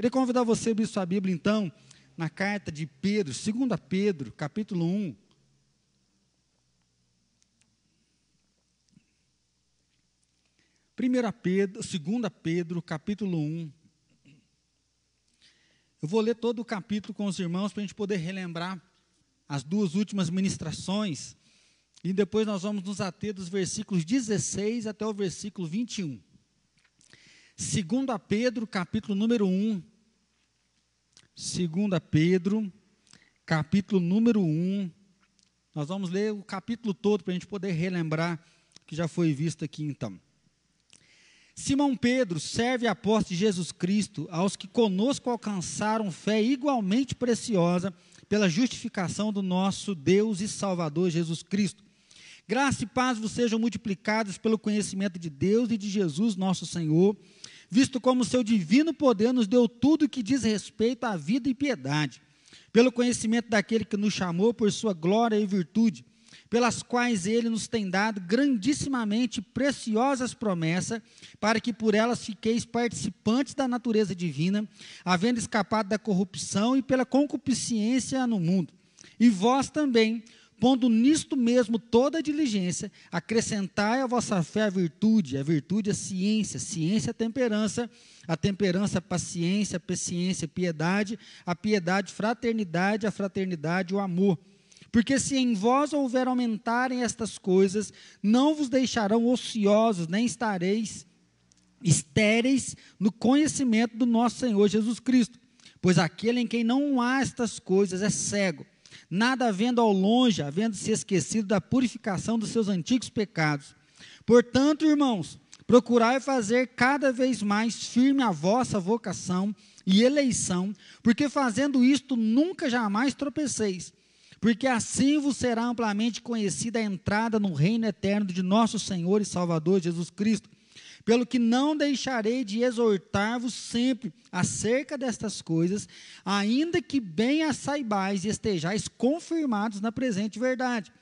Queria convidar você a abrir sua Bíblia, então, na carta de Pedro, 2 Pedro, capítulo 1. Primeira Pedro, 2 Pedro, capítulo 1. Eu vou ler todo o capítulo com os irmãos para a gente poder relembrar as duas últimas ministrações. E depois nós vamos nos ater dos versículos 16 até o versículo 21. Segundo a Pedro, capítulo número 1. Segundo a Pedro, capítulo número 1. Nós vamos ler o capítulo todo para a gente poder relembrar que já foi visto aqui então. Simão Pedro serve a apóstolo de Jesus Cristo aos que conosco alcançaram fé igualmente preciosa pela justificação do nosso Deus e Salvador Jesus Cristo. Graça e paz vos sejam multiplicadas pelo conhecimento de Deus e de Jesus nosso Senhor, visto como seu divino poder nos deu tudo que diz respeito à vida e piedade, pelo conhecimento daquele que nos chamou por sua glória e virtude pelas quais ele nos tem dado grandissimamente preciosas promessas, para que por elas fiqueis participantes da natureza divina, havendo escapado da corrupção e pela concupiscência no mundo. E vós também, pondo nisto mesmo toda a diligência, acrescentai a vossa fé a virtude, a virtude a ciência, ciência a temperança, a temperança a paciência, a paciência a piedade, a piedade fraternidade, a fraternidade o amor. Porque se em vós houver aumentarem estas coisas, não vos deixarão ociosos, nem estareis estéreis no conhecimento do nosso Senhor Jesus Cristo. Pois aquele em quem não há estas coisas é cego, nada havendo ao longe, havendo se esquecido da purificação dos seus antigos pecados. Portanto, irmãos, procurai fazer cada vez mais firme a vossa vocação e eleição, porque fazendo isto nunca jamais tropeceis porque assim vos será amplamente conhecida a entrada no reino eterno de nosso Senhor e Salvador Jesus Cristo. Pelo que não deixarei de exortar-vos sempre acerca destas coisas, ainda que bem as saibais e estejais confirmados na presente verdade.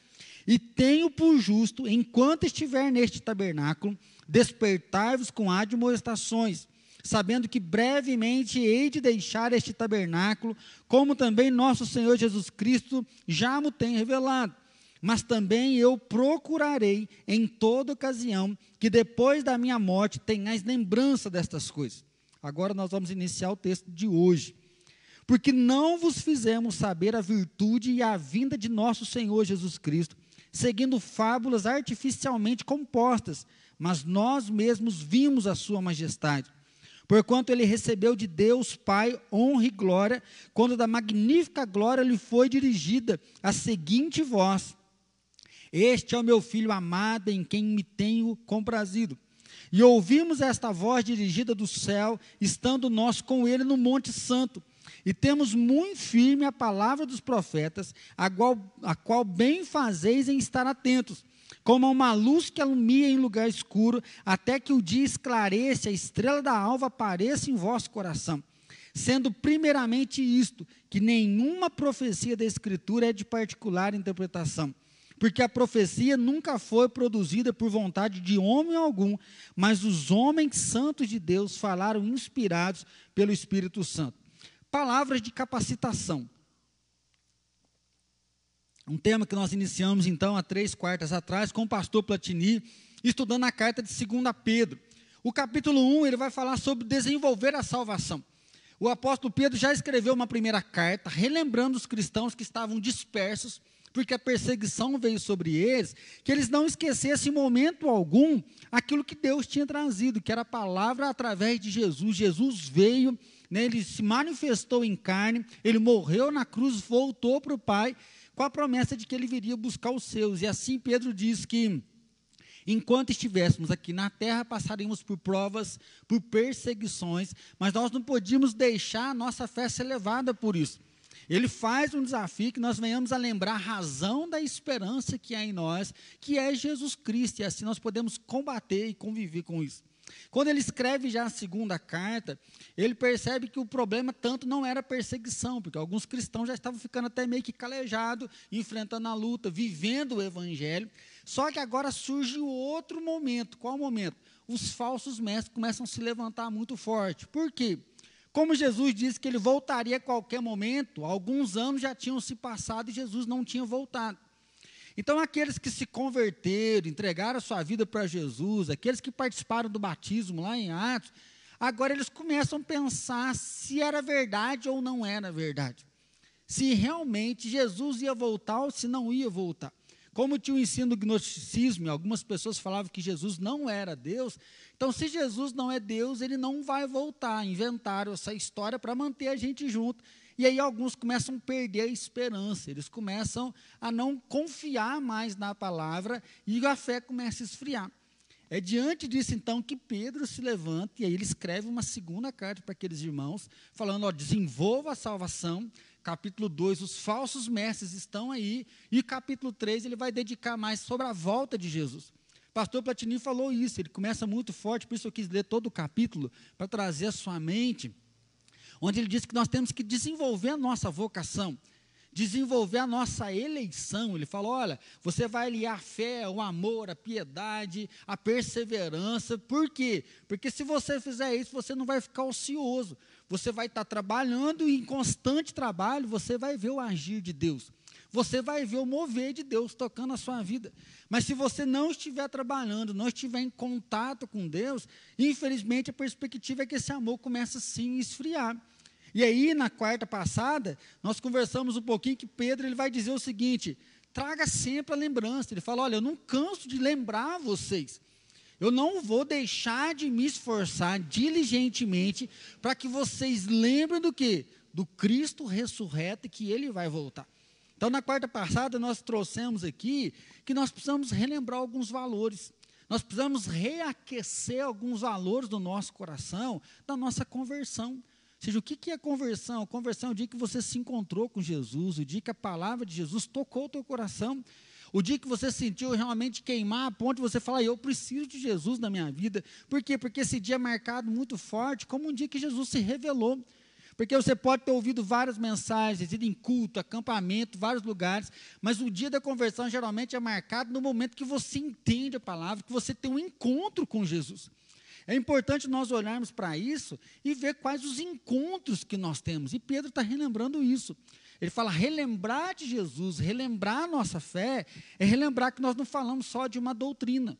E tenho por justo, enquanto estiver neste tabernáculo, despertar-vos com admoestações sabendo que brevemente hei de deixar este tabernáculo, como também nosso Senhor Jesus Cristo já me tem revelado. Mas também eu procurarei em toda ocasião que depois da minha morte tenhais lembrança destas coisas. Agora nós vamos iniciar o texto de hoje. Porque não vos fizemos saber a virtude e a vinda de nosso Senhor Jesus Cristo, seguindo fábulas artificialmente compostas, mas nós mesmos vimos a sua majestade porquanto ele recebeu de Deus Pai honra e glória, quando da magnífica glória lhe foi dirigida a seguinte voz: Este é o meu filho amado, em quem me tenho comprazido. E ouvimos esta voz dirigida do céu, estando nós com ele no Monte Santo. E temos muito firme a palavra dos profetas, a qual, a qual bem fazeis em estar atentos como uma luz que alumia em lugar escuro, até que o dia esclareça, a estrela da alva apareça em vosso coração. Sendo primeiramente isto, que nenhuma profecia da Escritura é de particular interpretação, porque a profecia nunca foi produzida por vontade de homem algum, mas os homens santos de Deus falaram inspirados pelo Espírito Santo. Palavras de capacitação um tema que nós iniciamos então há três quartas atrás com o pastor Platini, estudando a carta de 2 Pedro. O capítulo 1 ele vai falar sobre desenvolver a salvação. O apóstolo Pedro já escreveu uma primeira carta, relembrando os cristãos que estavam dispersos, porque a perseguição veio sobre eles, que eles não esquecessem em momento algum aquilo que Deus tinha trazido, que era a palavra através de Jesus. Jesus veio, né, ele se manifestou em carne, ele morreu na cruz, voltou para o Pai com a promessa de que ele viria buscar os seus. E assim Pedro diz que enquanto estivéssemos aqui na terra, passaríamos por provas, por perseguições, mas nós não podíamos deixar a nossa fé ser levada por isso. Ele faz um desafio que nós venhamos a lembrar a razão da esperança que há em nós, que é Jesus Cristo, e assim nós podemos combater e conviver com isso. Quando ele escreve já a segunda carta, ele percebe que o problema tanto não era perseguição, porque alguns cristãos já estavam ficando até meio que calejados, enfrentando a luta, vivendo o evangelho. Só que agora surge outro momento. Qual momento? Os falsos mestres começam a se levantar muito forte. Por quê? Como Jesus disse que ele voltaria a qualquer momento, alguns anos já tinham se passado e Jesus não tinha voltado. Então, aqueles que se converteram, entregaram a sua vida para Jesus, aqueles que participaram do batismo lá em Atos, agora eles começam a pensar se era verdade ou não era verdade. Se realmente Jesus ia voltar ou se não ia voltar. Como tinha o ensino do gnosticismo, algumas pessoas falavam que Jesus não era Deus, então se Jesus não é Deus, ele não vai voltar. Inventaram essa história para manter a gente junto. E aí alguns começam a perder a esperança, eles começam a não confiar mais na palavra e a fé começa a esfriar. É diante disso, então, que Pedro se levanta e aí ele escreve uma segunda carta para aqueles irmãos, falando: ó, desenvolva a salvação. Capítulo 2, os falsos mestres estão aí. E capítulo 3, ele vai dedicar mais sobre a volta de Jesus. Pastor Platini falou isso, ele começa muito forte, por isso eu quis ler todo o capítulo, para trazer a sua mente onde ele diz que nós temos que desenvolver a nossa vocação, desenvolver a nossa eleição. Ele falou: olha, você vai aliar a fé, o amor, a piedade, a perseverança. Por quê? Porque se você fizer isso, você não vai ficar ocioso. Você vai estar trabalhando e em constante trabalho você vai ver o agir de Deus. Você vai ver o mover de Deus tocando a sua vida. Mas se você não estiver trabalhando, não estiver em contato com Deus, infelizmente a perspectiva é que esse amor começa sim a esfriar. E aí, na quarta passada, nós conversamos um pouquinho que Pedro ele vai dizer o seguinte: traga sempre a lembrança. Ele fala: olha, eu não canso de lembrar vocês. Eu não vou deixar de me esforçar diligentemente para que vocês lembrem do que? Do Cristo ressurreto e que ele vai voltar. Então, na quarta passada, nós trouxemos aqui que nós precisamos relembrar alguns valores. Nós precisamos reaquecer alguns valores do nosso coração, da nossa conversão. Ou seja, o que é conversão? Conversão é o dia que você se encontrou com Jesus, o dia que a palavra de Jesus tocou o teu coração, o dia que você sentiu realmente queimar a ponto de você falar, eu preciso de Jesus na minha vida. Por quê? Porque esse dia é marcado muito forte como um dia que Jesus se revelou. Porque você pode ter ouvido várias mensagens, ido em culto, acampamento, vários lugares, mas o dia da conversão geralmente é marcado no momento que você entende a palavra, que você tem um encontro com Jesus. É importante nós olharmos para isso e ver quais os encontros que nós temos. E Pedro está relembrando isso. Ele fala: relembrar de Jesus, relembrar a nossa fé, é relembrar que nós não falamos só de uma doutrina.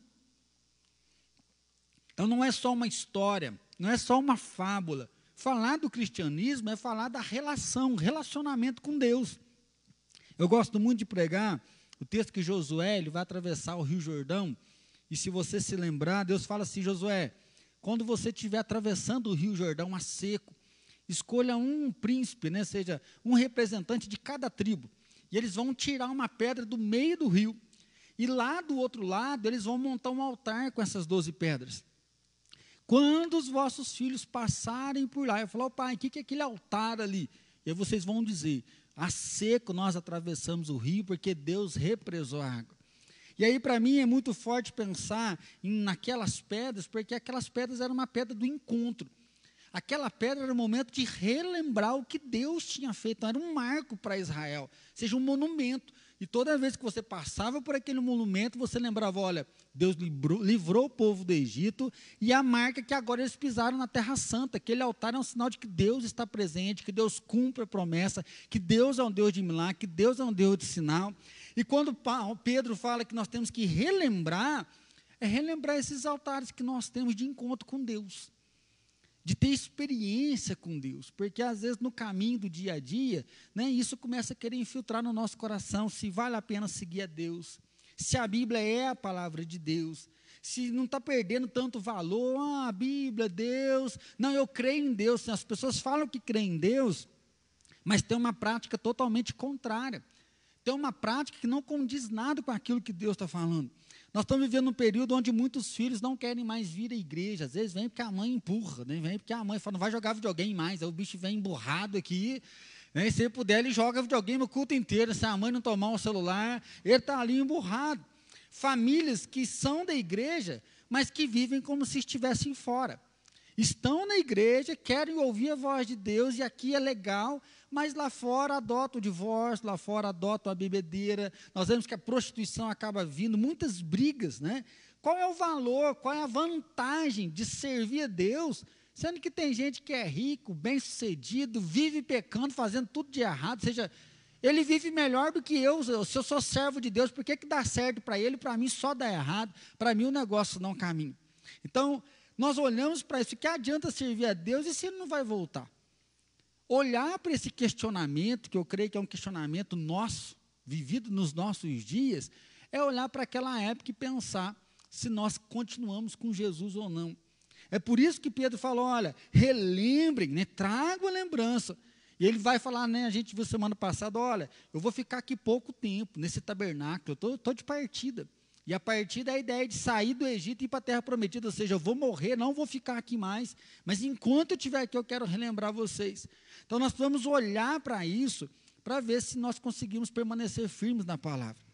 Então não é só uma história, não é só uma fábula. Falar do cristianismo é falar da relação, relacionamento com Deus. Eu gosto muito de pregar o texto que Josué ele vai atravessar o Rio Jordão. E se você se lembrar, Deus fala assim: Josué, quando você estiver atravessando o Rio Jordão a seco, escolha um príncipe, né, seja um representante de cada tribo. E eles vão tirar uma pedra do meio do rio. E lá do outro lado, eles vão montar um altar com essas doze pedras. Quando os vossos filhos passarem por lá, eu falo, oh, pai, o que, é aquele altar ali? E aí vocês vão dizer, a seco nós atravessamos o rio porque Deus represou a água. E aí, para mim, é muito forte pensar em, naquelas pedras, porque aquelas pedras eram uma pedra do encontro. Aquela pedra era o momento de relembrar o que Deus tinha feito, era um marco para Israel, seja um monumento. E toda vez que você passava por aquele monumento, você lembrava: olha, Deus livrou, livrou, o povo do Egito, e a marca que agora eles pisaram na Terra Santa. Aquele altar é um sinal de que Deus está presente, que Deus cumpre a promessa, que Deus é um Deus de milagre, que Deus é um Deus de sinal. E quando Pedro fala que nós temos que relembrar, é relembrar esses altares que nós temos de encontro com Deus, de ter experiência com Deus, porque às vezes no caminho do dia a dia, né, isso começa a querer infiltrar no nosso coração se vale a pena seguir a Deus, se a Bíblia é a palavra de Deus, se não está perdendo tanto valor, ah, a Bíblia, Deus, não, eu creio em Deus, as pessoas falam que creem em Deus, mas tem uma prática totalmente contrária tem uma prática que não condiz nada com aquilo que Deus está falando. Nós estamos vivendo um período onde muitos filhos não querem mais vir à igreja. Às vezes vem porque a mãe empurra, né? vem porque a mãe fala, não vai jogar videogame mais. Aí o bicho vem emburrado aqui. Né? Se ele puder, ele joga videogame o culto inteiro. Se a mãe não tomar o celular, ele está ali emburrado. Famílias que são da igreja, mas que vivem como se estivessem fora. Estão na igreja, querem ouvir a voz de Deus, e aqui é legal, mas lá fora adota o divórcio, lá fora adota a bebedeira. Nós vemos que a prostituição acaba vindo, muitas brigas, né? Qual é o valor, qual é a vantagem de servir a Deus Sendo que tem gente que é rico, bem-sucedido, vive pecando, fazendo tudo de errado, seja, ele vive melhor do que eu, se eu sou servo de Deus, por que, que dá certo para ele, para mim só dá errado, para mim o negócio não caminha. Então, nós olhamos para isso, que adianta servir a Deus e se ele não vai voltar? Olhar para esse questionamento, que eu creio que é um questionamento nosso, vivido nos nossos dias, é olhar para aquela época e pensar se nós continuamos com Jesus ou não. É por isso que Pedro falou: olha, relembrem, né, a lembrança. E ele vai falar, né? A gente viu semana passada: olha, eu vou ficar aqui pouco tempo nesse tabernáculo, eu estou de partida. E a partida é a ideia de sair do Egito e ir para a terra prometida, ou seja, eu vou morrer, não vou ficar aqui mais, mas enquanto eu estiver aqui, eu quero relembrar vocês. Então nós vamos olhar para isso, para ver se nós conseguimos permanecer firmes na palavra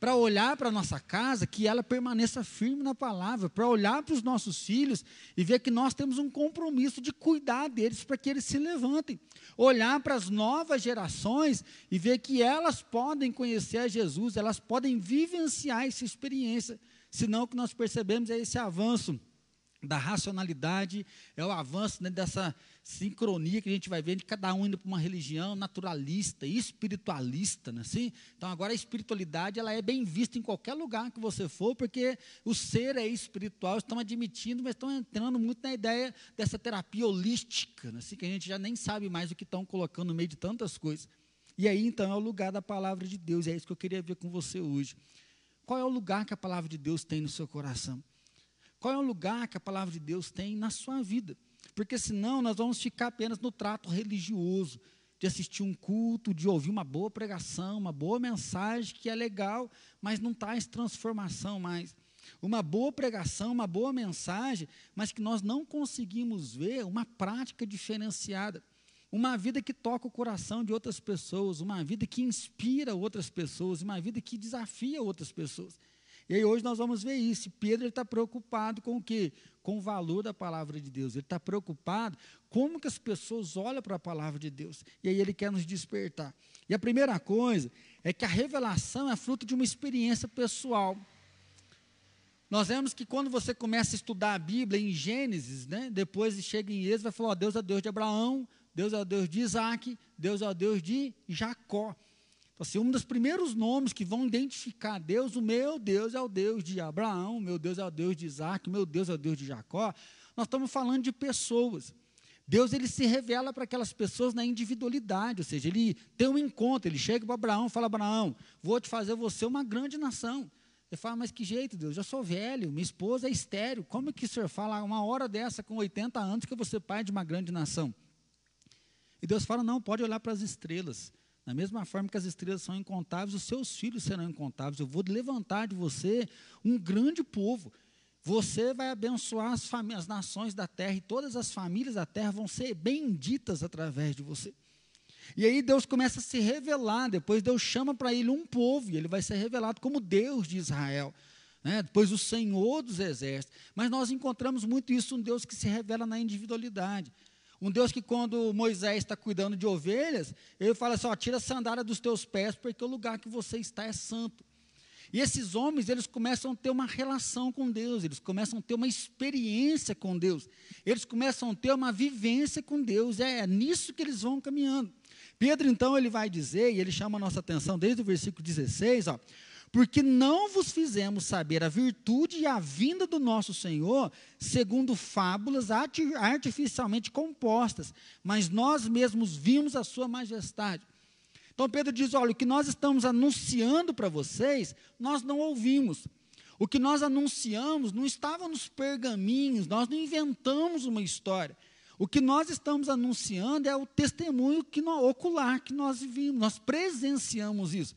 para olhar para a nossa casa, que ela permaneça firme na palavra, para olhar para os nossos filhos e ver que nós temos um compromisso de cuidar deles para que eles se levantem. Olhar para as novas gerações e ver que elas podem conhecer a Jesus, elas podem vivenciar essa experiência. Senão o que nós percebemos é esse avanço da racionalidade, é o avanço né, dessa sincronia que a gente vai ver de cada um indo para uma religião naturalista, espiritualista, né, assim? Então agora a espiritualidade ela é bem vista em qualquer lugar que você for, porque o ser é espiritual, estão admitindo, mas estão entrando muito na ideia dessa terapia holística, né, assim, que a gente já nem sabe mais o que estão colocando no meio de tantas coisas. E aí então é o lugar da palavra de Deus, e é isso que eu queria ver com você hoje. Qual é o lugar que a palavra de Deus tem no seu coração? Qual é o lugar que a palavra de Deus tem na sua vida? Porque senão nós vamos ficar apenas no trato religioso, de assistir um culto, de ouvir uma boa pregação, uma boa mensagem que é legal, mas não traz transformação mais. Uma boa pregação, uma boa mensagem, mas que nós não conseguimos ver uma prática diferenciada. Uma vida que toca o coração de outras pessoas, uma vida que inspira outras pessoas, uma vida que desafia outras pessoas. E aí hoje nós vamos ver isso. Pedro está preocupado com o quê? Com o valor da palavra de Deus. Ele está preocupado como que as pessoas olham para a palavra de Deus. E aí ele quer nos despertar. E a primeira coisa é que a revelação é fruto de uma experiência pessoal. Nós vemos que quando você começa a estudar a Bíblia em Gênesis, né, depois chega em Êxodo, falar, ó, Deus é Deus de Abraão, Deus é Deus de Isaac, Deus é Deus de Jacó. Assim, um dos primeiros nomes que vão identificar Deus, o meu Deus é o Deus de Abraão, o meu Deus é o Deus de Isaac, o meu Deus é o Deus de Jacó. Nós estamos falando de pessoas. Deus ele se revela para aquelas pessoas na individualidade, ou seja, ele tem um encontro, ele chega para Abraão fala: Abraão, vou te fazer você uma grande nação. Ele fala, mas que jeito, Deus? Eu sou velho, minha esposa é estéreo. Como é que o senhor fala uma hora dessa, com 80 anos, que eu vou ser pai de uma grande nação? E Deus fala: não, pode olhar para as estrelas. Da mesma forma que as estrelas são incontáveis, os seus filhos serão incontáveis. Eu vou levantar de você um grande povo. Você vai abençoar as, as nações da terra e todas as famílias da terra vão ser benditas através de você. E aí Deus começa a se revelar. Depois Deus chama para ele um povo e ele vai ser revelado como Deus de Israel. Né? Depois o Senhor dos exércitos. Mas nós encontramos muito isso, um Deus que se revela na individualidade. Um Deus que, quando Moisés está cuidando de ovelhas, ele fala assim: ó, tira a sandália dos teus pés, porque o lugar que você está é santo. E esses homens, eles começam a ter uma relação com Deus, eles começam a ter uma experiência com Deus, eles começam a ter uma vivência com Deus, é, é nisso que eles vão caminhando. Pedro, então, ele vai dizer, e ele chama a nossa atenção desde o versículo 16, ó, porque não vos fizemos saber a virtude e a vinda do nosso Senhor segundo fábulas artificialmente compostas, mas nós mesmos vimos a sua majestade. Então Pedro diz: olha, o que nós estamos anunciando para vocês, nós não ouvimos. O que nós anunciamos não estava nos pergaminhos, nós não inventamos uma história. O que nós estamos anunciando é o testemunho que ocular que nós vimos, nós presenciamos isso.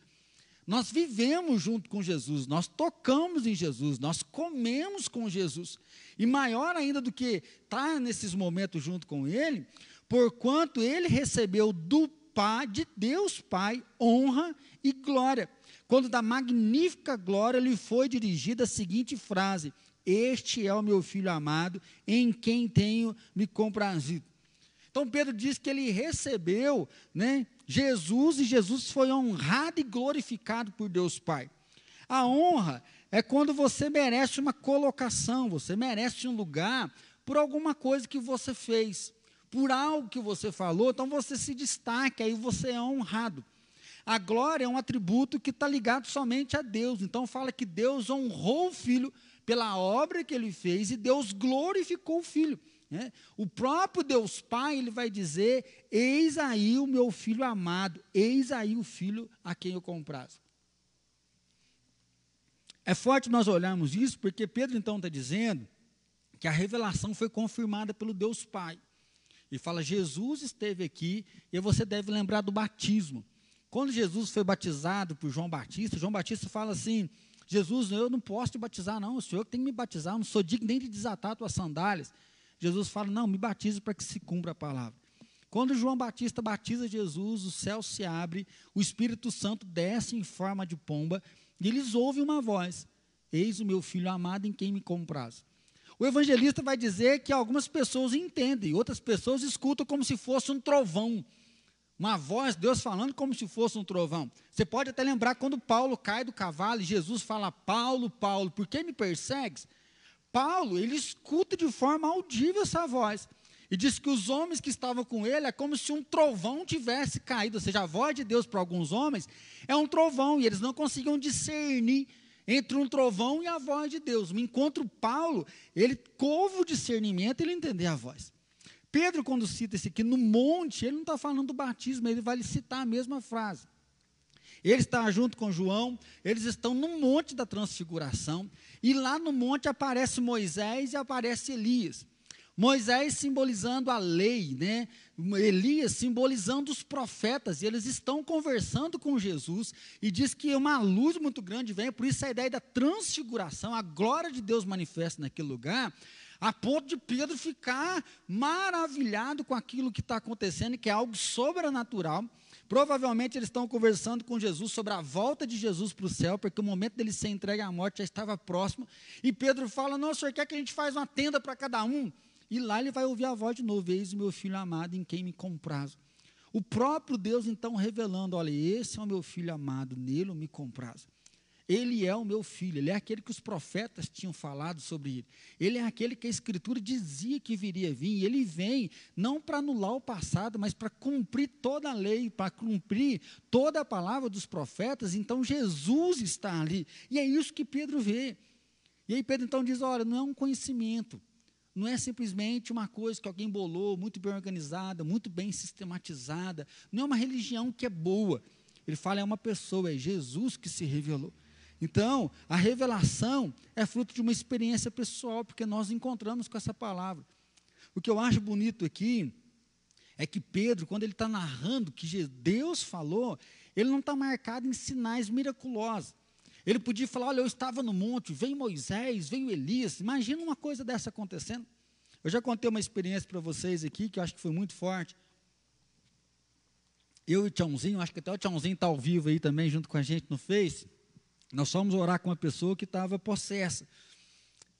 Nós vivemos junto com Jesus, nós tocamos em Jesus, nós comemos com Jesus. E maior ainda do que estar nesses momentos junto com Ele, porquanto Ele recebeu do Pai, de Deus Pai, honra e glória. Quando da magnífica glória lhe foi dirigida a seguinte frase: Este é o meu filho amado, em quem tenho me comprazido. Então Pedro diz que ele recebeu, né, Jesus e Jesus foi honrado e glorificado por Deus Pai. A honra é quando você merece uma colocação, você merece um lugar por alguma coisa que você fez, por algo que você falou, então você se destaca, aí você é honrado. A glória é um atributo que está ligado somente a Deus. Então fala que Deus honrou o filho pela obra que ele fez e Deus glorificou o filho. Né? O próprio Deus Pai, ele vai dizer: Eis aí o meu filho amado, eis aí o filho a quem eu comprazo. É forte nós olharmos isso, porque Pedro então está dizendo que a revelação foi confirmada pelo Deus Pai. E fala: Jesus esteve aqui, e você deve lembrar do batismo. Quando Jesus foi batizado por João Batista, João Batista fala assim: Jesus, eu não posso te batizar, não, o Senhor tem que me batizar, eu não sou digno nem de desatar tuas sandálias. Jesus fala: Não, me batize para que se cumpra a palavra. Quando João Batista batiza Jesus, o céu se abre, o Espírito Santo desce em forma de pomba, e eles ouvem uma voz: Eis o meu filho amado em quem me compraz. O evangelista vai dizer que algumas pessoas entendem, outras pessoas escutam como se fosse um trovão. Uma voz, Deus falando como se fosse um trovão. Você pode até lembrar quando Paulo cai do cavalo e Jesus fala: Paulo, Paulo, por que me persegues? Paulo, ele escuta de forma audível essa voz. E diz que os homens que estavam com ele é como se um trovão tivesse caído. Ou seja, a voz de Deus para alguns homens é um trovão. E eles não conseguiam discernir entre um trovão e a voz de Deus. Encontro Paulo, ele couve o discernimento ele entender a voz. Pedro, quando cita esse aqui no monte, ele não está falando do batismo, ele vai citar a mesma frase. Ele está junto com João, eles estão no monte da transfiguração, e lá no monte aparece Moisés e aparece Elias. Moisés simbolizando a lei, né? Elias simbolizando os profetas, e eles estão conversando com Jesus, e diz que uma luz muito grande vem, por isso a ideia da transfiguração, a glória de Deus manifesta naquele lugar, a ponto de Pedro ficar maravilhado com aquilo que está acontecendo, que é algo sobrenatural. Provavelmente eles estão conversando com Jesus sobre a volta de Jesus para o céu, porque o momento dele ser entregue à morte já estava próximo. E Pedro fala: Não, o senhor quer que a gente faça uma tenda para cada um? E lá ele vai ouvir a voz de novo: Eis o meu filho amado em quem me comprazo. O próprio Deus então revelando: Olha, esse é o meu filho amado, nele eu me comprazo. Ele é o meu filho, ele é aquele que os profetas tinham falado sobre ele. Ele é aquele que a Escritura dizia que viria vir. Ele vem não para anular o passado, mas para cumprir toda a lei, para cumprir toda a palavra dos profetas. Então Jesus está ali. E é isso que Pedro vê. E aí Pedro então diz: olha, não é um conhecimento. Não é simplesmente uma coisa que alguém bolou, muito bem organizada, muito bem sistematizada. Não é uma religião que é boa. Ele fala, é uma pessoa, é Jesus que se revelou. Então, a revelação é fruto de uma experiência pessoal, porque nós encontramos com essa palavra. O que eu acho bonito aqui é que Pedro, quando ele está narrando que Deus falou, ele não está marcado em sinais miraculosos. Ele podia falar: olha, eu estava no monte, veio Moisés, veio Elias. Imagina uma coisa dessa acontecendo. Eu já contei uma experiência para vocês aqui, que eu acho que foi muito forte. Eu e o Tchãozinho, acho que até o Tchãozinho está ao vivo aí também, junto com a gente no Face. Nós fomos orar com uma pessoa que estava possessa.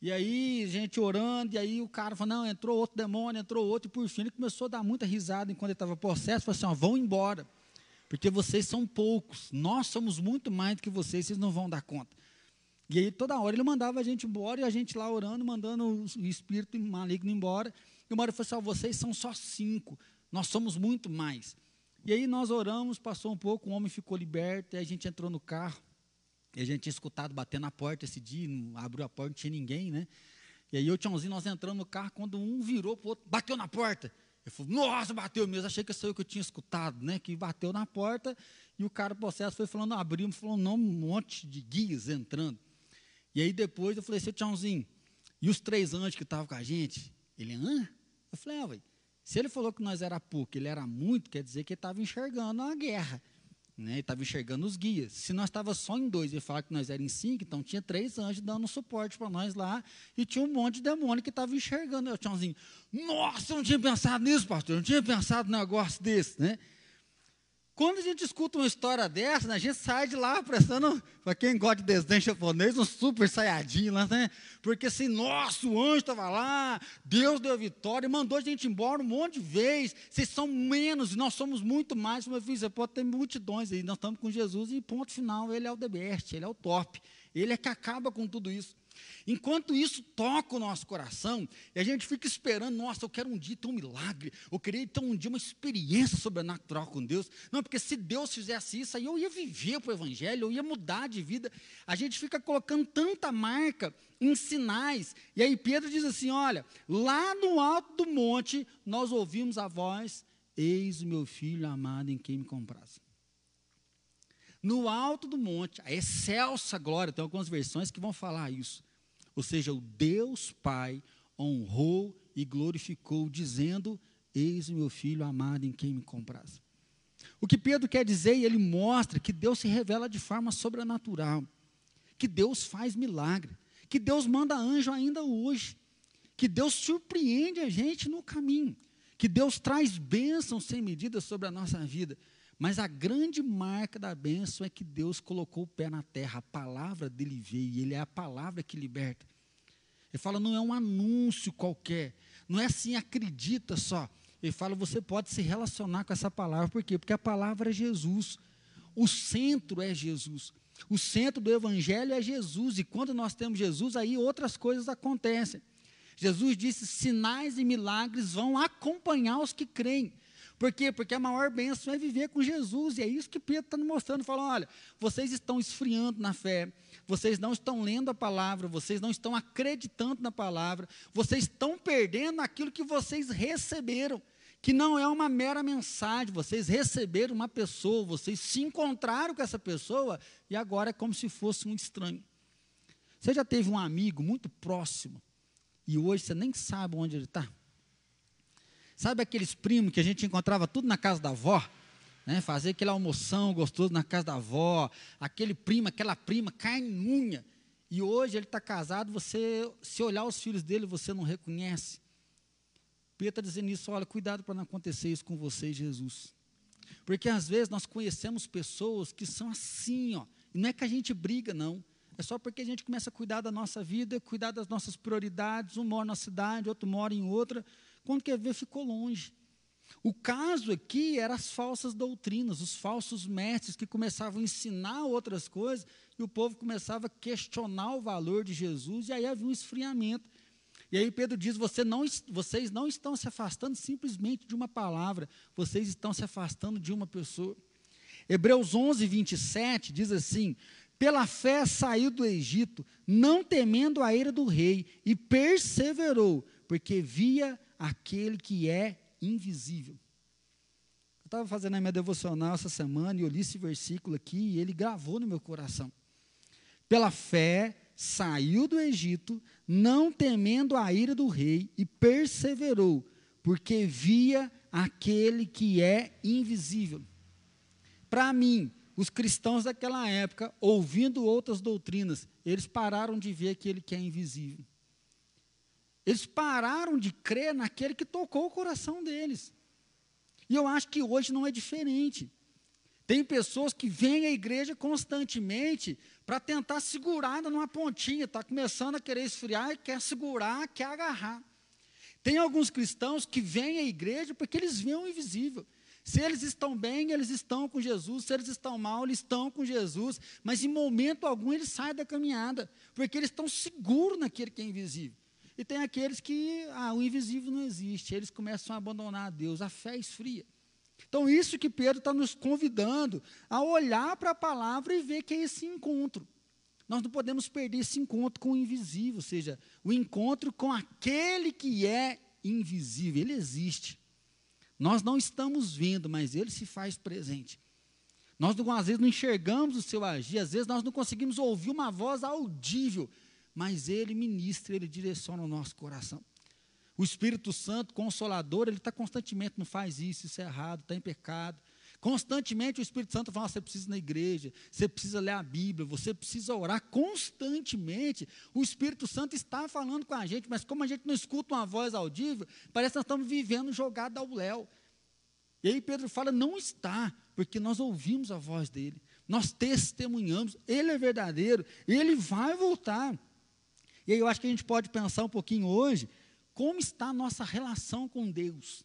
E aí, gente orando, e aí o cara falou, não, entrou outro demônio, entrou outro, e por fim ele começou a dar muita risada enquanto ele estava possesso, falou assim, ó, vão embora, porque vocês são poucos, nós somos muito mais do que vocês, vocês não vão dar conta. E aí toda hora ele mandava a gente embora, e a gente lá orando, mandando o espírito maligno embora, e uma hora ele falou assim, ó, vocês são só cinco, nós somos muito mais. E aí nós oramos, passou um pouco, o homem ficou liberto, e a gente entrou no carro, e a gente tinha escutado bater na porta esse dia, não abriu a porta, não tinha ninguém, né? E aí eu, Tchãozinho, nós entramos no carro, quando um virou para o outro, bateu na porta. Eu falei, nossa, bateu mesmo. Achei que isso eu que eu tinha escutado, né? Que bateu na porta e o cara processo foi falando, abrimos, falou um monte de guias entrando. E aí depois eu falei, seu Tchãozinho, e os três anjos que estavam com a gente? Ele, hã? Eu falei, ah, véio, se ele falou que nós era pouco, ele era muito, quer dizer que ele estava enxergando a guerra. Né, estava enxergando os guias. Se nós estava só em dois e falar que nós éramos em cinco, então tinha três anjos dando suporte para nós lá e tinha um monte de demônio que estava enxergando. Eu tinha assim, nossa, eu não tinha pensado nisso, pastor, eu não tinha pensado num negócio desse, né? Quando a gente escuta uma história dessa, né, a gente sai de lá prestando, para quem gosta de desenho japonês, um super saiyajin lá, né? Porque assim, nossa, o anjo estava lá, Deus deu a vitória, mandou a gente embora um monte de vezes, vocês são menos, e nós somos muito mais, meu filho, você pode ter multidões aí, nós estamos com Jesus e ponto final, ele é o the best, ele é o top, ele é que acaba com tudo isso. Enquanto isso toca o nosso coração, e a gente fica esperando, nossa, eu quero um dia ter um milagre, eu queria ter um dia uma experiência sobrenatural com Deus. Não, porque se Deus fizesse isso, aí eu ia viver para o Evangelho, eu ia mudar de vida. A gente fica colocando tanta marca em sinais. E aí Pedro diz assim: olha, lá no alto do monte, nós ouvimos a voz: Eis o meu filho amado em quem me compraz. No alto do monte, a excelsa glória, tem algumas versões que vão falar isso. Ou seja, o Deus Pai honrou e glorificou, dizendo: Eis o meu filho amado em quem me compraz. O que Pedro quer dizer, e ele mostra que Deus se revela de forma sobrenatural, que Deus faz milagre, que Deus manda anjo ainda hoje, que Deus surpreende a gente no caminho, que Deus traz bênçãos sem medida sobre a nossa vida. Mas a grande marca da bênção é que Deus colocou o pé na terra, a palavra dele veio, e ele é a palavra que liberta. Ele fala, não é um anúncio qualquer, não é assim, acredita só. Ele fala, você pode se relacionar com essa palavra, por quê? Porque a palavra é Jesus, o centro é Jesus, o centro do evangelho é Jesus, e quando nós temos Jesus, aí outras coisas acontecem. Jesus disse: sinais e milagres vão acompanhar os que creem. Por quê? Porque a maior bênção é viver com Jesus, e é isso que Pedro está nos mostrando, falando, olha, vocês estão esfriando na fé, vocês não estão lendo a palavra, vocês não estão acreditando na palavra, vocês estão perdendo aquilo que vocês receberam, que não é uma mera mensagem, vocês receberam uma pessoa, vocês se encontraram com essa pessoa, e agora é como se fosse um estranho. Você já teve um amigo muito próximo, e hoje você nem sabe onde ele está? Sabe aqueles primos que a gente encontrava tudo na casa da avó? Né, fazer aquele almoção gostoso na casa da avó, aquele primo, aquela prima, carne unha. E hoje ele está casado, você, se olhar os filhos dele, você não reconhece. Pedro está dizendo isso, olha, cuidado para não acontecer isso com você, Jesus. Porque às vezes nós conhecemos pessoas que são assim, ó. E não é que a gente briga, não. É só porque a gente começa a cuidar da nossa vida, cuidar das nossas prioridades. Um mora na cidade, outro mora em outra. Quando quer ver, ficou longe. O caso aqui era as falsas doutrinas, os falsos mestres que começavam a ensinar outras coisas e o povo começava a questionar o valor de Jesus e aí havia um esfriamento. E aí Pedro diz: Você não, vocês não estão se afastando simplesmente de uma palavra, vocês estão se afastando de uma pessoa. Hebreus 11, 27 diz assim: Pela fé saiu do Egito, não temendo a ira do rei, e perseverou, porque via aquele que é invisível. Eu estava fazendo a minha devocional essa semana e eu li esse versículo aqui e ele gravou no meu coração. Pela fé saiu do Egito, não temendo a ira do rei, e perseverou, porque via aquele que é invisível. Para mim, os cristãos daquela época, ouvindo outras doutrinas, eles pararam de ver aquele que é invisível. Eles pararam de crer naquele que tocou o coração deles. E eu acho que hoje não é diferente. Tem pessoas que vêm à igreja constantemente para tentar segurar numa pontinha, está começando a querer esfriar e quer segurar, quer agarrar. Tem alguns cristãos que vêm à igreja porque eles veem o invisível. Se eles estão bem, eles estão com Jesus. Se eles estão mal, eles estão com Jesus. Mas em momento algum eles saem da caminhada, porque eles estão seguros naquele que é invisível. E tem aqueles que, ah, o invisível não existe, eles começam a abandonar a Deus, a fé esfria. Então, isso que Pedro está nos convidando a olhar para a palavra e ver que é esse encontro. Nós não podemos perder esse encontro com o invisível, ou seja, o encontro com aquele que é invisível, ele existe. Nós não estamos vendo, mas ele se faz presente. Nós, às vezes, não enxergamos o seu agir, às vezes, nós não conseguimos ouvir uma voz audível, mas Ele ministra, Ele direciona o nosso coração. O Espírito Santo, consolador, ele está constantemente, não faz isso, isso é errado, está em pecado. Constantemente o Espírito Santo fala: você precisa ir na igreja, você precisa ler a Bíblia, você precisa orar. Constantemente o Espírito Santo está falando com a gente, mas como a gente não escuta uma voz audível, parece que nós estamos vivendo jogado ao léu. E aí Pedro fala: não está, porque nós ouvimos a voz dele, nós testemunhamos, ele é verdadeiro, ele vai voltar. E aí eu acho que a gente pode pensar um pouquinho hoje como está a nossa relação com Deus.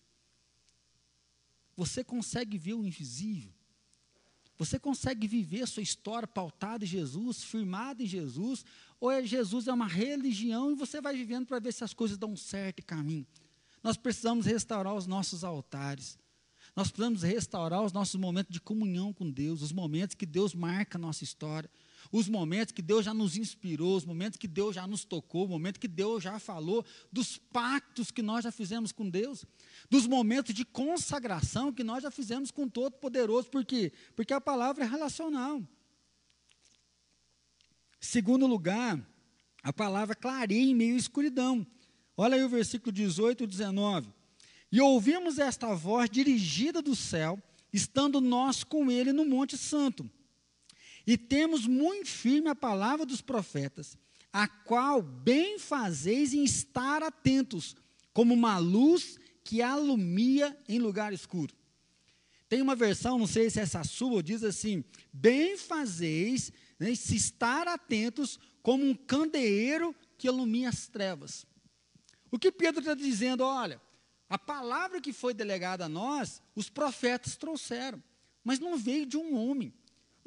Você consegue ver o invisível? Você consegue viver a sua história pautada em Jesus, firmada em Jesus, ou é Jesus é uma religião e você vai vivendo para ver se as coisas dão certo e caminho? Nós precisamos restaurar os nossos altares. Nós precisamos restaurar os nossos momentos de comunhão com Deus, os momentos que Deus marca a nossa história, os momentos que Deus já nos inspirou, os momentos que Deus já nos tocou, o momento que Deus já falou, dos pactos que nós já fizemos com Deus, dos momentos de consagração que nós já fizemos com Todo-Poderoso, por quê? Porque a palavra é relacional. Segundo lugar, a palavra clareia em meio à escuridão. Olha aí o versículo 18 e 19. E ouvimos esta voz dirigida do céu, estando nós com ele no Monte Santo. E temos muito firme a palavra dos profetas, a qual bem fazeis em estar atentos, como uma luz que alumia em lugar escuro. Tem uma versão, não sei se é essa sua, diz assim: bem fazeis né, se estar atentos como um candeeiro que alumia as trevas. O que Pedro está dizendo? Olha, a palavra que foi delegada a nós, os profetas trouxeram, mas não veio de um homem.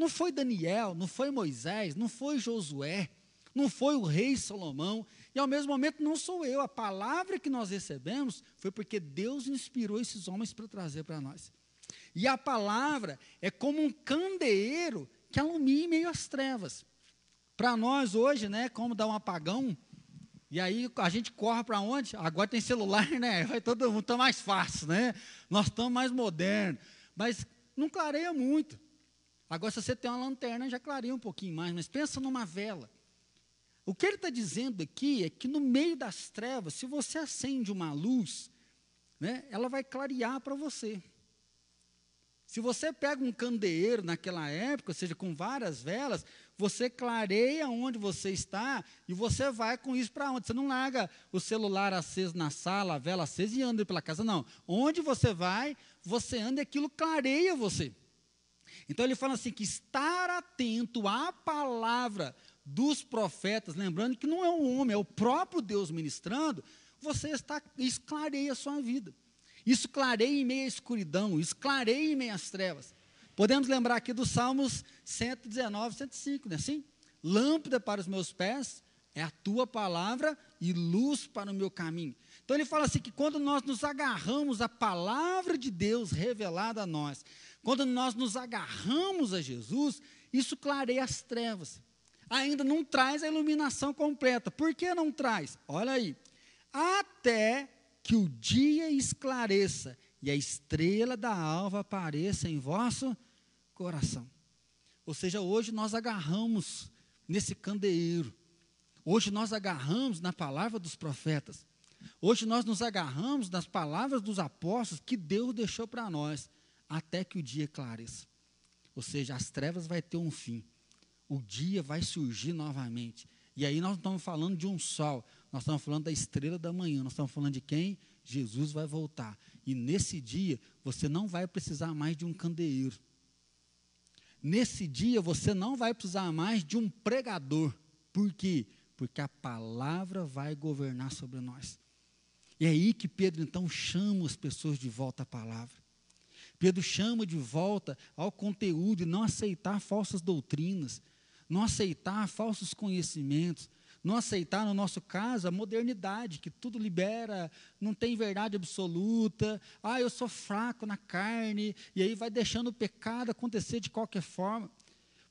Não foi Daniel, não foi Moisés, não foi Josué, não foi o rei Salomão, e ao mesmo momento não sou eu. A palavra que nós recebemos foi porque Deus inspirou esses homens para trazer para nós. E a palavra é como um candeeiro que alumia em meio às trevas. Para nós hoje, né, como dar um apagão, e aí a gente corre para onde? Agora tem celular, né? Vai todo mundo tá mais fácil, né? Nós estamos mais modernos, mas não clareia muito. Agora, se você tem uma lanterna, já clareia um pouquinho mais, mas pensa numa vela. O que ele está dizendo aqui é que no meio das trevas, se você acende uma luz, né, ela vai clarear para você. Se você pega um candeeiro naquela época, ou seja, com várias velas, você clareia onde você está e você vai com isso para onde? Você não larga o celular aceso na sala, a vela acesa e anda pela casa, não. Onde você vai, você anda e aquilo clareia você. Então ele fala assim: que estar atento à palavra dos profetas, lembrando que não é um homem, é o próprio Deus ministrando, você está, isso clareia a sua vida. Isso clareia em meio à escuridão, isso clareia em meio às trevas. Podemos lembrar aqui dos Salmos 119, 105, não é assim? Lâmpada para os meus pés é a tua palavra e luz para o meu caminho. Então ele fala assim que quando nós nos agarramos à palavra de Deus revelada a nós, quando nós nos agarramos a Jesus, isso clareia as trevas. Ainda não traz a iluminação completa. Por que não traz? Olha aí. Até que o dia esclareça e a estrela da alva apareça em vosso coração. Ou seja, hoje nós agarramos nesse candeeiro. Hoje nós agarramos na palavra dos profetas. Hoje nós nos agarramos nas palavras dos apóstolos que Deus deixou para nós, até que o dia clareça. Ou seja, as trevas vai ter um fim. O dia vai surgir novamente. E aí nós não estamos falando de um sol, nós estamos falando da estrela da manhã, nós estamos falando de quem? Jesus vai voltar. E nesse dia, você não vai precisar mais de um candeeiro. Nesse dia, você não vai precisar mais de um pregador. Por quê? Porque a palavra vai governar sobre nós. E é aí que Pedro, então, chama as pessoas de volta à palavra. Pedro chama de volta ao conteúdo e não aceitar falsas doutrinas, não aceitar falsos conhecimentos, não aceitar, no nosso caso, a modernidade, que tudo libera, não tem verdade absoluta, ah, eu sou fraco na carne, e aí vai deixando o pecado acontecer de qualquer forma.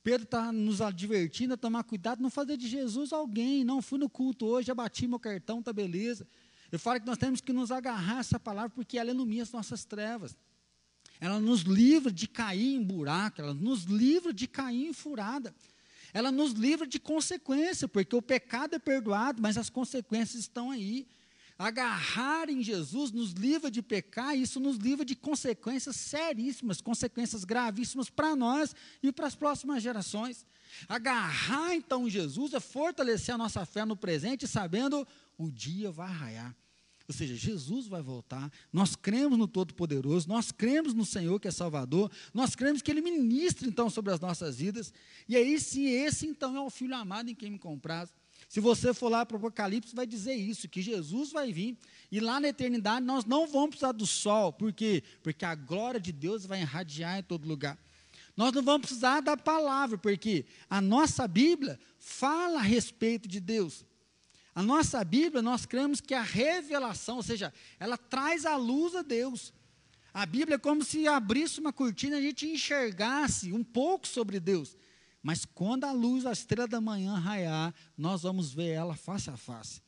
Pedro está nos advertindo a tomar cuidado, não fazer de Jesus alguém, não fui no culto hoje, já bati meu cartão, tá beleza. Eu falo que nós temos que nos agarrar a essa palavra, porque ela ilumina as nossas trevas. Ela nos livra de cair em buraco, ela nos livra de cair em furada ela nos livra de consequência, porque o pecado é perdoado, mas as consequências estão aí. Agarrar em Jesus nos livra de pecar, isso nos livra de consequências seríssimas, consequências gravíssimas para nós e para as próximas gerações. Agarrar então em Jesus é fortalecer a nossa fé no presente, sabendo o dia vai raiar. Ou seja, Jesus vai voltar. Nós cremos no Todo-Poderoso, nós cremos no Senhor que é Salvador, nós cremos que Ele ministra então sobre as nossas vidas. E aí sim, esse então é o Filho amado em quem me compraz. Se você for lá para o Apocalipse, vai dizer isso, que Jesus vai vir, e lá na eternidade nós não vamos precisar do sol, por quê? Porque a glória de Deus vai irradiar em todo lugar. Nós não vamos precisar da palavra, porque a nossa Bíblia fala a respeito de Deus. A nossa Bíblia, nós cremos que a revelação, ou seja, ela traz à luz a Deus. A Bíblia é como se abrisse uma cortina e a gente enxergasse um pouco sobre Deus. Mas quando a luz, a estrela da manhã raiar, nós vamos ver ela face a face.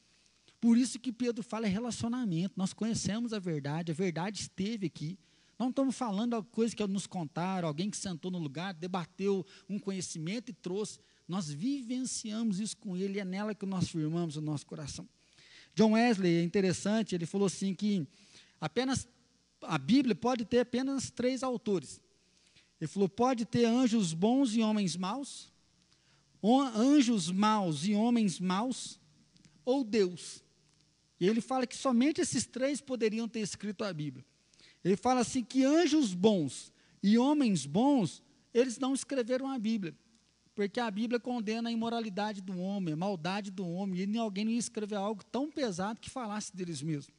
Por isso que Pedro fala em relacionamento. Nós conhecemos a verdade, a verdade esteve aqui. Não estamos falando de coisa que nos contaram, alguém que sentou no lugar, debateu um conhecimento e trouxe. Nós vivenciamos isso com ele e é nela que nós firmamos o nosso coração. John Wesley é interessante, ele falou assim que apenas a Bíblia pode ter apenas três autores. Ele falou: pode ter anjos bons e homens maus, anjos maus e homens maus, ou Deus. E ele fala que somente esses três poderiam ter escrito a Bíblia. Ele fala assim que anjos bons e homens bons, eles não escreveram a Bíblia. Porque a Bíblia condena a imoralidade do homem, a maldade do homem, e alguém não ia escrever algo tão pesado que falasse deles mesmos.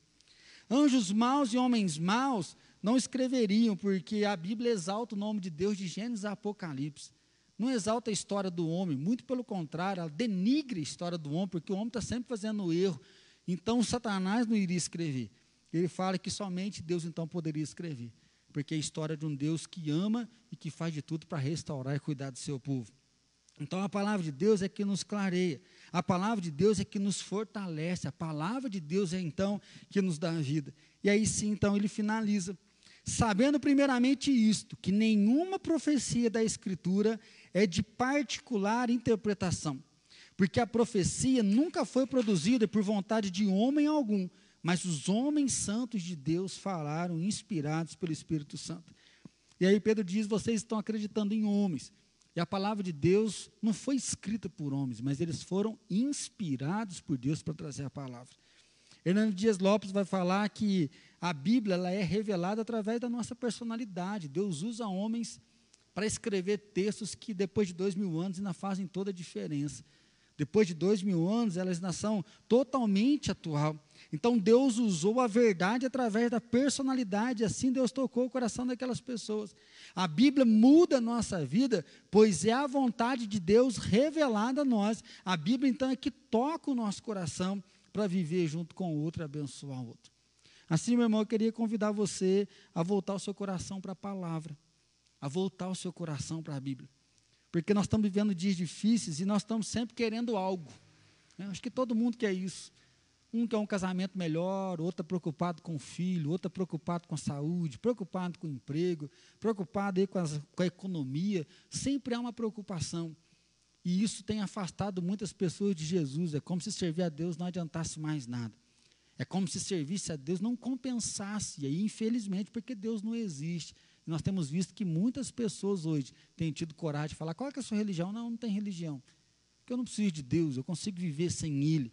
Anjos maus e homens maus não escreveriam, porque a Bíblia exalta o nome de Deus de Gênesis a Apocalipse. Não exalta a história do homem, muito pelo contrário, ela denigre a história do homem, porque o homem está sempre fazendo erro. Então, Satanás não iria escrever. Ele fala que somente Deus então poderia escrever, porque é a história de um Deus que ama e que faz de tudo para restaurar e cuidar do seu povo. Então a palavra de Deus é que nos clareia, a palavra de Deus é que nos fortalece, a palavra de Deus é então que nos dá vida. E aí sim, então ele finaliza, sabendo primeiramente isto, que nenhuma profecia da Escritura é de particular interpretação, porque a profecia nunca foi produzida por vontade de homem algum, mas os homens santos de Deus falaram, inspirados pelo Espírito Santo. E aí Pedro diz: vocês estão acreditando em homens. E a palavra de Deus não foi escrita por homens, mas eles foram inspirados por Deus para trazer a palavra. Hernando Dias Lopes vai falar que a Bíblia ela é revelada através da nossa personalidade. Deus usa homens para escrever textos que depois de dois mil anos ainda fazem toda a diferença. Depois de dois mil anos, elas ainda são totalmente atual. Então Deus usou a verdade através da personalidade, assim Deus tocou o coração daquelas pessoas. A Bíblia muda a nossa vida, pois é a vontade de Deus revelada a nós. A Bíblia então é que toca o nosso coração para viver junto com o outro e abençoar o outro. Assim, meu irmão, eu queria convidar você a voltar o seu coração para a palavra, a voltar o seu coração para a Bíblia. Porque nós estamos vivendo dias difíceis e nós estamos sempre querendo algo. Acho que todo mundo quer isso. Um quer um casamento melhor, outro preocupado com o filho, outro preocupado com a saúde, preocupado com o emprego, preocupado aí com, as, com a economia. Sempre há uma preocupação. E isso tem afastado muitas pessoas de Jesus. É como se servir a Deus não adiantasse mais nada. É como se servisse a Deus não compensasse. E aí, infelizmente, porque Deus não existe. Nós temos visto que muitas pessoas hoje têm tido coragem de falar: qual é a sua religião? Não, não tem religião. Porque eu não preciso de Deus, eu consigo viver sem Ele.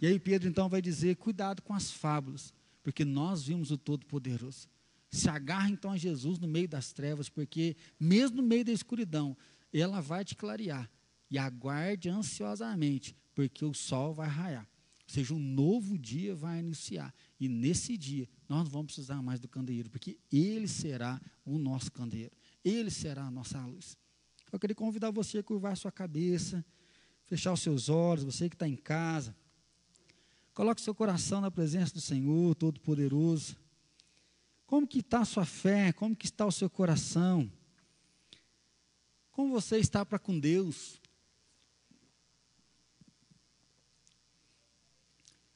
E aí Pedro então vai dizer: cuidado com as fábulas, porque nós vimos o Todo-Poderoso. Se agarra então a Jesus no meio das trevas, porque mesmo no meio da escuridão, ela vai te clarear. E aguarde ansiosamente, porque o sol vai raiar. Ou seja, um novo dia vai iniciar. E nesse dia, nós não vamos precisar mais do candeeiro, porque ele será o nosso candeeiro. Ele será a nossa luz. Eu queria convidar você a curvar sua cabeça, fechar os seus olhos, você que está em casa. Coloque seu coração na presença do Senhor Todo-Poderoso. Como que está a sua fé? Como que está o seu coração? Como você está para com Deus?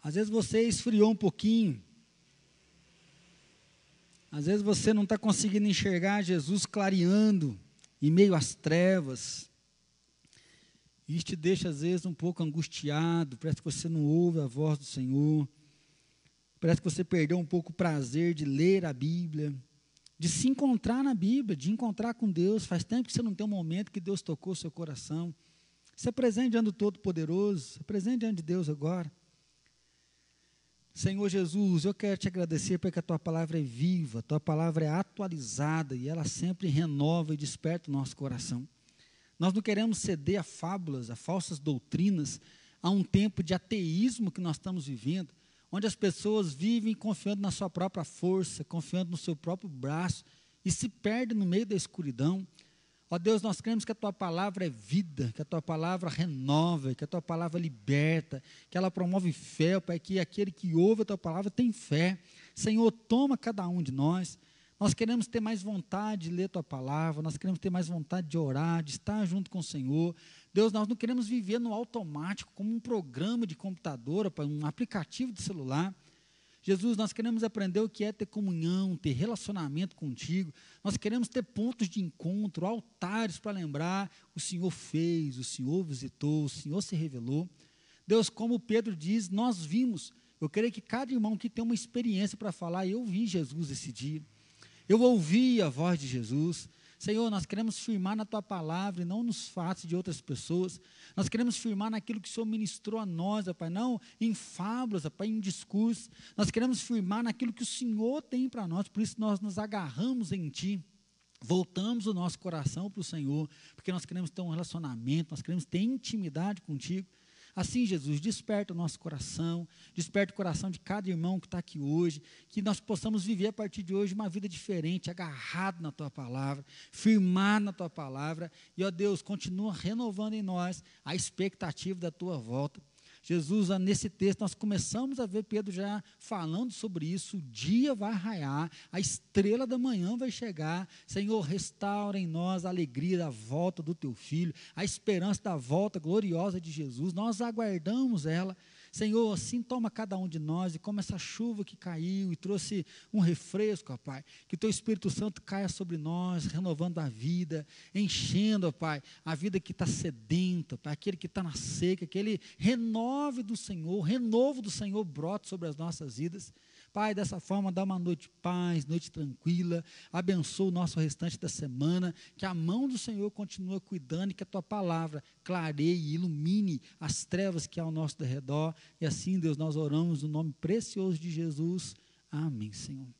Às vezes você esfriou um pouquinho. Às vezes você não está conseguindo enxergar Jesus clareando em meio às trevas. Isso te deixa, às vezes, um pouco angustiado, parece que você não ouve a voz do Senhor, parece que você perdeu um pouco o prazer de ler a Bíblia, de se encontrar na Bíblia, de encontrar com Deus. Faz tempo que você não tem um momento que Deus tocou o seu coração. Se apresente diante do Todo-Poderoso, se apresente diante de Deus agora. Senhor Jesus, eu quero te agradecer porque a tua palavra é viva, a tua palavra é atualizada e ela sempre renova e desperta o nosso coração. Nós não queremos ceder a fábulas, a falsas doutrinas, a um tempo de ateísmo que nós estamos vivendo, onde as pessoas vivem confiando na sua própria força, confiando no seu próprio braço e se perdem no meio da escuridão. Ó Deus, nós cremos que a tua palavra é vida, que a tua palavra renova, que a tua palavra liberta, que ela promove fé, Pai, que aquele que ouve a tua palavra tem fé. Senhor, toma cada um de nós. Nós queremos ter mais vontade de ler tua palavra, nós queremos ter mais vontade de orar, de estar junto com o Senhor. Deus, nós não queremos viver no automático, como um programa de computador, um aplicativo de celular. Jesus, nós queremos aprender o que é ter comunhão, ter relacionamento contigo. Nós queremos ter pontos de encontro, altares para lembrar: o Senhor fez, o Senhor visitou, o Senhor se revelou. Deus, como Pedro diz, nós vimos. Eu creio que cada irmão que tem uma experiência para falar, eu vi Jesus esse dia. Eu ouvi a voz de Jesus. Senhor, nós queremos firmar na tua palavra e não nos fatos de outras pessoas. Nós queremos firmar naquilo que o Senhor ministrou a nós, Pai, não em fábulas, Pai, em discursos. Nós queremos firmar naquilo que o Senhor tem para nós, por isso nós nos agarramos em Ti. Voltamos o nosso coração para o Senhor, porque nós queremos ter um relacionamento, nós queremos ter intimidade contigo. Assim, Jesus, desperta o nosso coração, desperta o coração de cada irmão que está aqui hoje, que nós possamos viver a partir de hoje uma vida diferente, agarrado na tua palavra, firmado na tua palavra, e ó Deus, continua renovando em nós a expectativa da tua volta. Jesus, nesse texto, nós começamos a ver Pedro já falando sobre isso. O dia vai raiar, a estrela da manhã vai chegar. Senhor, restaura em nós a alegria da volta do teu filho, a esperança da volta gloriosa de Jesus. Nós aguardamos ela. Senhor, assim toma cada um de nós e como essa chuva que caiu e trouxe um refresco, ó Pai, que teu Espírito Santo caia sobre nós, renovando a vida, enchendo, ó Pai, a vida que está sedenta, Pai, aquele que está na seca, que ele renove do Senhor, renovo do Senhor brote sobre as nossas vidas. Pai, dessa forma, dá uma noite de paz, noite tranquila, abençoa o nosso restante da semana, que a mão do Senhor continue cuidando e que a tua palavra clareie e ilumine as trevas que há ao nosso redor. E assim, Deus, nós oramos no nome precioso de Jesus. Amém, Senhor.